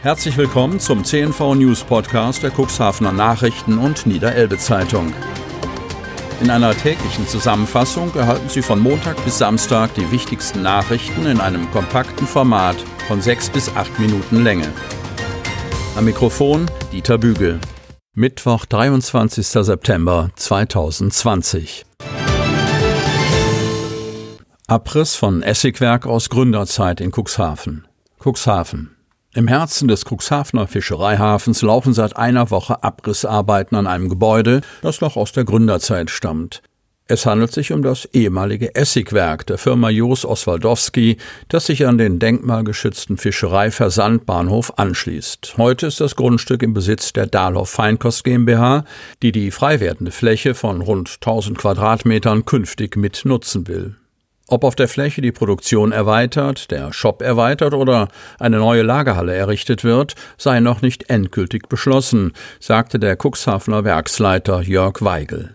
Herzlich willkommen zum CNV News Podcast der Cuxhavener Nachrichten und Niederelbe Zeitung. In einer täglichen Zusammenfassung erhalten Sie von Montag bis Samstag die wichtigsten Nachrichten in einem kompakten Format von sechs bis acht Minuten Länge. Am Mikrofon Dieter Bügel. Mittwoch, 23. September 2020. Abriss von Essigwerk aus Gründerzeit in Cuxhaven. Cuxhaven. Im Herzen des Cuxhavener Fischereihafens laufen seit einer Woche Abrissarbeiten an einem Gebäude, das noch aus der Gründerzeit stammt. Es handelt sich um das ehemalige Essigwerk der Firma Jos Oswaldowski, das sich an den denkmalgeschützten Fischereiversandbahnhof anschließt. Heute ist das Grundstück im Besitz der Dahlhoff Feinkost GmbH, die die frei werdende Fläche von rund 1000 Quadratmetern künftig mit nutzen will. Ob auf der Fläche die Produktion erweitert, der Shop erweitert oder eine neue Lagerhalle errichtet wird, sei noch nicht endgültig beschlossen, sagte der Cuxhavener Werksleiter Jörg Weigel.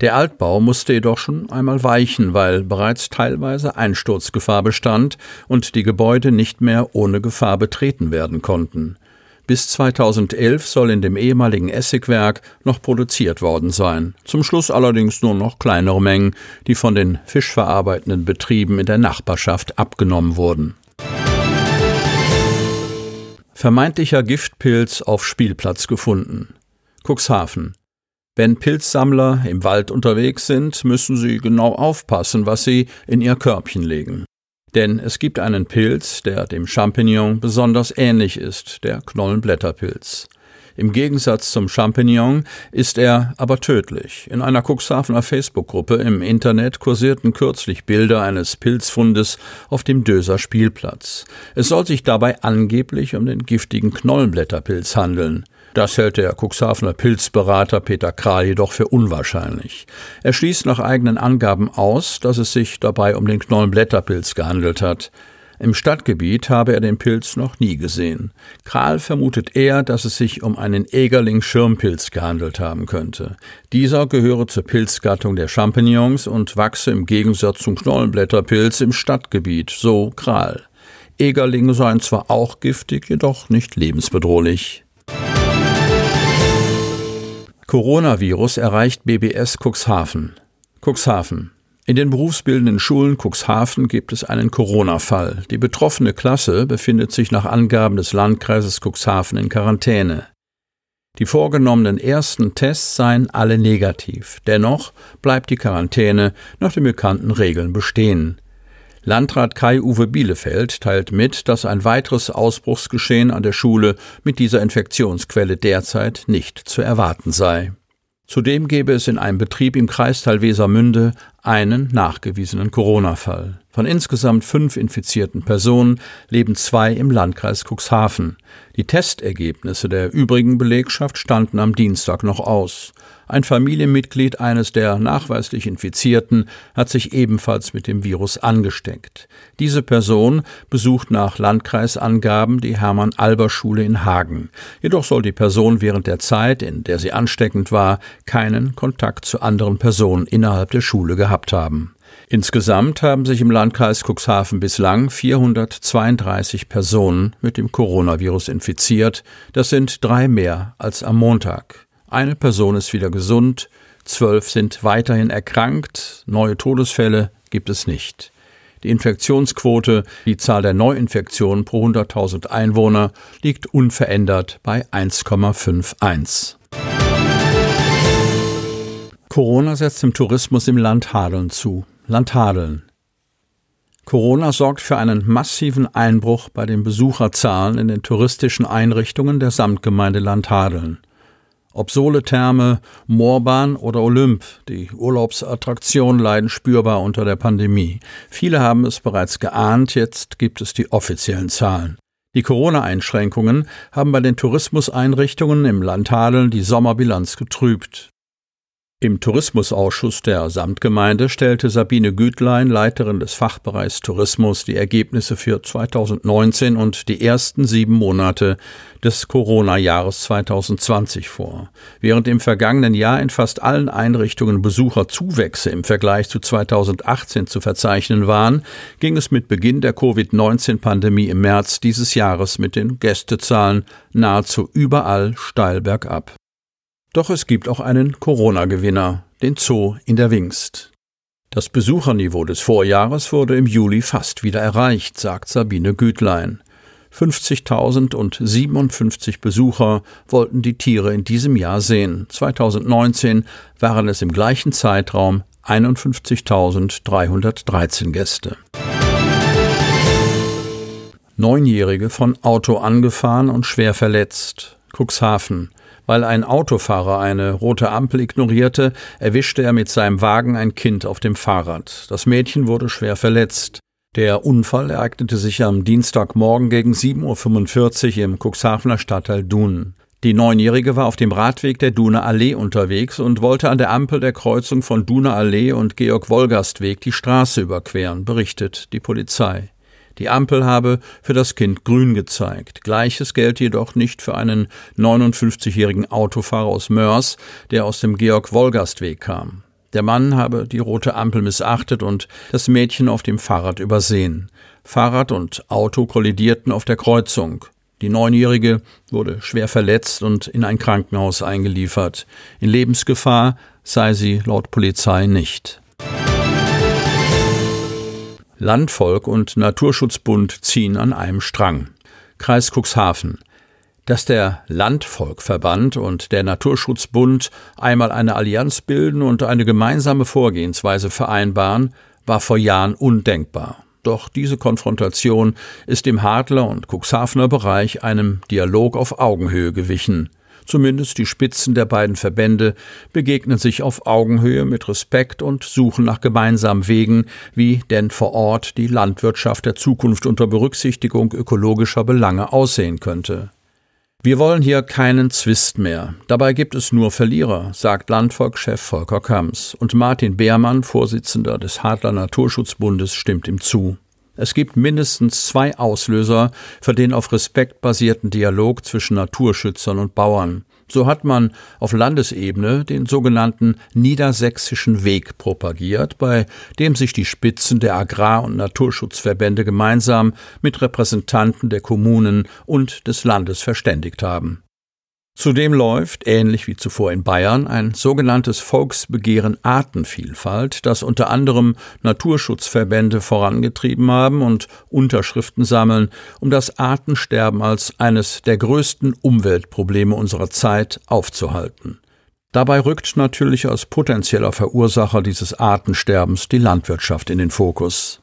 Der Altbau musste jedoch schon einmal weichen, weil bereits teilweise Einsturzgefahr bestand und die Gebäude nicht mehr ohne Gefahr betreten werden konnten. Bis 2011 soll in dem ehemaligen Essigwerk noch produziert worden sein. Zum Schluss allerdings nur noch kleinere Mengen, die von den fischverarbeitenden Betrieben in der Nachbarschaft abgenommen wurden. Vermeintlicher Giftpilz auf Spielplatz gefunden. Cuxhaven. Wenn Pilzsammler im Wald unterwegs sind, müssen sie genau aufpassen, was sie in ihr Körbchen legen. Denn es gibt einen Pilz, der dem Champignon besonders ähnlich ist, der Knollenblätterpilz. Im Gegensatz zum Champignon ist er aber tödlich. In einer Cuxhavener Facebook-Gruppe im Internet kursierten kürzlich Bilder eines Pilzfundes auf dem Döser Spielplatz. Es soll sich dabei angeblich um den giftigen Knollenblätterpilz handeln. Das hält der Cuxhavener Pilzberater Peter Kral jedoch für unwahrscheinlich. Er schließt nach eigenen Angaben aus, dass es sich dabei um den Knollenblätterpilz gehandelt hat. Im Stadtgebiet habe er den Pilz noch nie gesehen. Kral vermutet eher, dass es sich um einen Egerling-Schirmpilz gehandelt haben könnte. Dieser gehöre zur Pilzgattung der Champignons und wachse im Gegensatz zum Knollenblätterpilz im Stadtgebiet, so Kral. Egerlinge seien zwar auch giftig, jedoch nicht lebensbedrohlich. Coronavirus erreicht BBS Cuxhaven. Cuxhaven. In den berufsbildenden Schulen Cuxhaven gibt es einen Corona-Fall. Die betroffene Klasse befindet sich nach Angaben des Landkreises Cuxhaven in Quarantäne. Die vorgenommenen ersten Tests seien alle negativ. Dennoch bleibt die Quarantäne nach den bekannten Regeln bestehen. Landrat Kai-Uwe Bielefeld teilt mit, dass ein weiteres Ausbruchsgeschehen an der Schule mit dieser Infektionsquelle derzeit nicht zu erwarten sei. Zudem gäbe es in einem Betrieb im Kreisteil Wesermünde einen nachgewiesenen Corona-Fall. Von insgesamt fünf infizierten Personen leben zwei im Landkreis Cuxhaven. Die Testergebnisse der übrigen Belegschaft standen am Dienstag noch aus. Ein Familienmitglied eines der nachweislich Infizierten hat sich ebenfalls mit dem Virus angesteckt. Diese Person besucht nach Landkreisangaben die Hermann-Alber-Schule in Hagen. Jedoch soll die Person während der Zeit, in der sie ansteckend war, keinen Kontakt zu anderen Personen innerhalb der Schule gehabt haben. Insgesamt haben sich im Landkreis Cuxhaven bislang 432 Personen mit dem Coronavirus infiziert. Das sind drei mehr als am Montag. Eine Person ist wieder gesund, zwölf sind weiterhin erkrankt, neue Todesfälle gibt es nicht. Die Infektionsquote, die Zahl der Neuinfektionen pro 100.000 Einwohner, liegt unverändert bei 1,51. Corona setzt dem Tourismus im Land Hadeln zu. Land Hadeln. Corona sorgt für einen massiven Einbruch bei den Besucherzahlen in den touristischen Einrichtungen der Samtgemeinde Land Hadeln. Ob Soletherme, Moorbahn oder Olymp, die Urlaubsattraktionen leiden spürbar unter der Pandemie. Viele haben es bereits geahnt, jetzt gibt es die offiziellen Zahlen. Die Corona-Einschränkungen haben bei den Tourismuseinrichtungen im Land Hadeln die Sommerbilanz getrübt. Im Tourismusausschuss der Samtgemeinde stellte Sabine Gütlein, Leiterin des Fachbereichs Tourismus, die Ergebnisse für 2019 und die ersten sieben Monate des Corona-Jahres 2020 vor. Während im vergangenen Jahr in fast allen Einrichtungen Besucherzuwächse im Vergleich zu 2018 zu verzeichnen waren, ging es mit Beginn der Covid-19-Pandemie im März dieses Jahres mit den Gästezahlen nahezu überall steil bergab. Doch es gibt auch einen Corona-Gewinner, den Zoo in der Wingst. Das Besucherniveau des Vorjahres wurde im Juli fast wieder erreicht, sagt Sabine Gütlein. 50.000 und 57 Besucher wollten die Tiere in diesem Jahr sehen. 2019 waren es im gleichen Zeitraum 51.313 Gäste. Neunjährige von Auto angefahren und schwer verletzt. Cuxhaven. Weil ein Autofahrer eine rote Ampel ignorierte, erwischte er mit seinem Wagen ein Kind auf dem Fahrrad. Das Mädchen wurde schwer verletzt. Der Unfall ereignete sich am Dienstagmorgen gegen 7.45 Uhr im Cuxhavener Stadtteil Dunen. Die Neunjährige war auf dem Radweg der Duner Allee unterwegs und wollte an der Ampel der Kreuzung von Duner Allee und Georg-Wolgast-Weg die Straße überqueren, berichtet die Polizei. Die Ampel habe für das Kind grün gezeigt. Gleiches gelte jedoch nicht für einen 59-jährigen Autofahrer aus Mörs, der aus dem Georg-Wolgast-Weg kam. Der Mann habe die rote Ampel missachtet und das Mädchen auf dem Fahrrad übersehen. Fahrrad und Auto kollidierten auf der Kreuzung. Die Neunjährige wurde schwer verletzt und in ein Krankenhaus eingeliefert. In Lebensgefahr sei sie laut Polizei nicht. Landvolk und Naturschutzbund ziehen an einem Strang. Kreis Cuxhaven. Dass der Landvolkverband und der Naturschutzbund einmal eine Allianz bilden und eine gemeinsame Vorgehensweise vereinbaren, war vor Jahren undenkbar. Doch diese Konfrontation ist im Hadler und Cuxhavener Bereich einem Dialog auf Augenhöhe gewichen. Zumindest die Spitzen der beiden Verbände begegnen sich auf Augenhöhe mit Respekt und suchen nach gemeinsamen Wegen, wie denn vor Ort die Landwirtschaft der Zukunft unter Berücksichtigung ökologischer Belange aussehen könnte. Wir wollen hier keinen Zwist mehr. Dabei gibt es nur Verlierer, sagt Landvolkschef Volker Kams. Und Martin Beermann, Vorsitzender des Hadler Naturschutzbundes, stimmt ihm zu. Es gibt mindestens zwei Auslöser für den auf Respekt basierten Dialog zwischen Naturschützern und Bauern. So hat man auf Landesebene den sogenannten Niedersächsischen Weg propagiert, bei dem sich die Spitzen der Agrar- und Naturschutzverbände gemeinsam mit Repräsentanten der Kommunen und des Landes verständigt haben. Zudem läuft, ähnlich wie zuvor in Bayern, ein sogenanntes Volksbegehren Artenvielfalt, das unter anderem Naturschutzverbände vorangetrieben haben und Unterschriften sammeln, um das Artensterben als eines der größten Umweltprobleme unserer Zeit aufzuhalten. Dabei rückt natürlich als potenzieller Verursacher dieses Artensterbens die Landwirtschaft in den Fokus.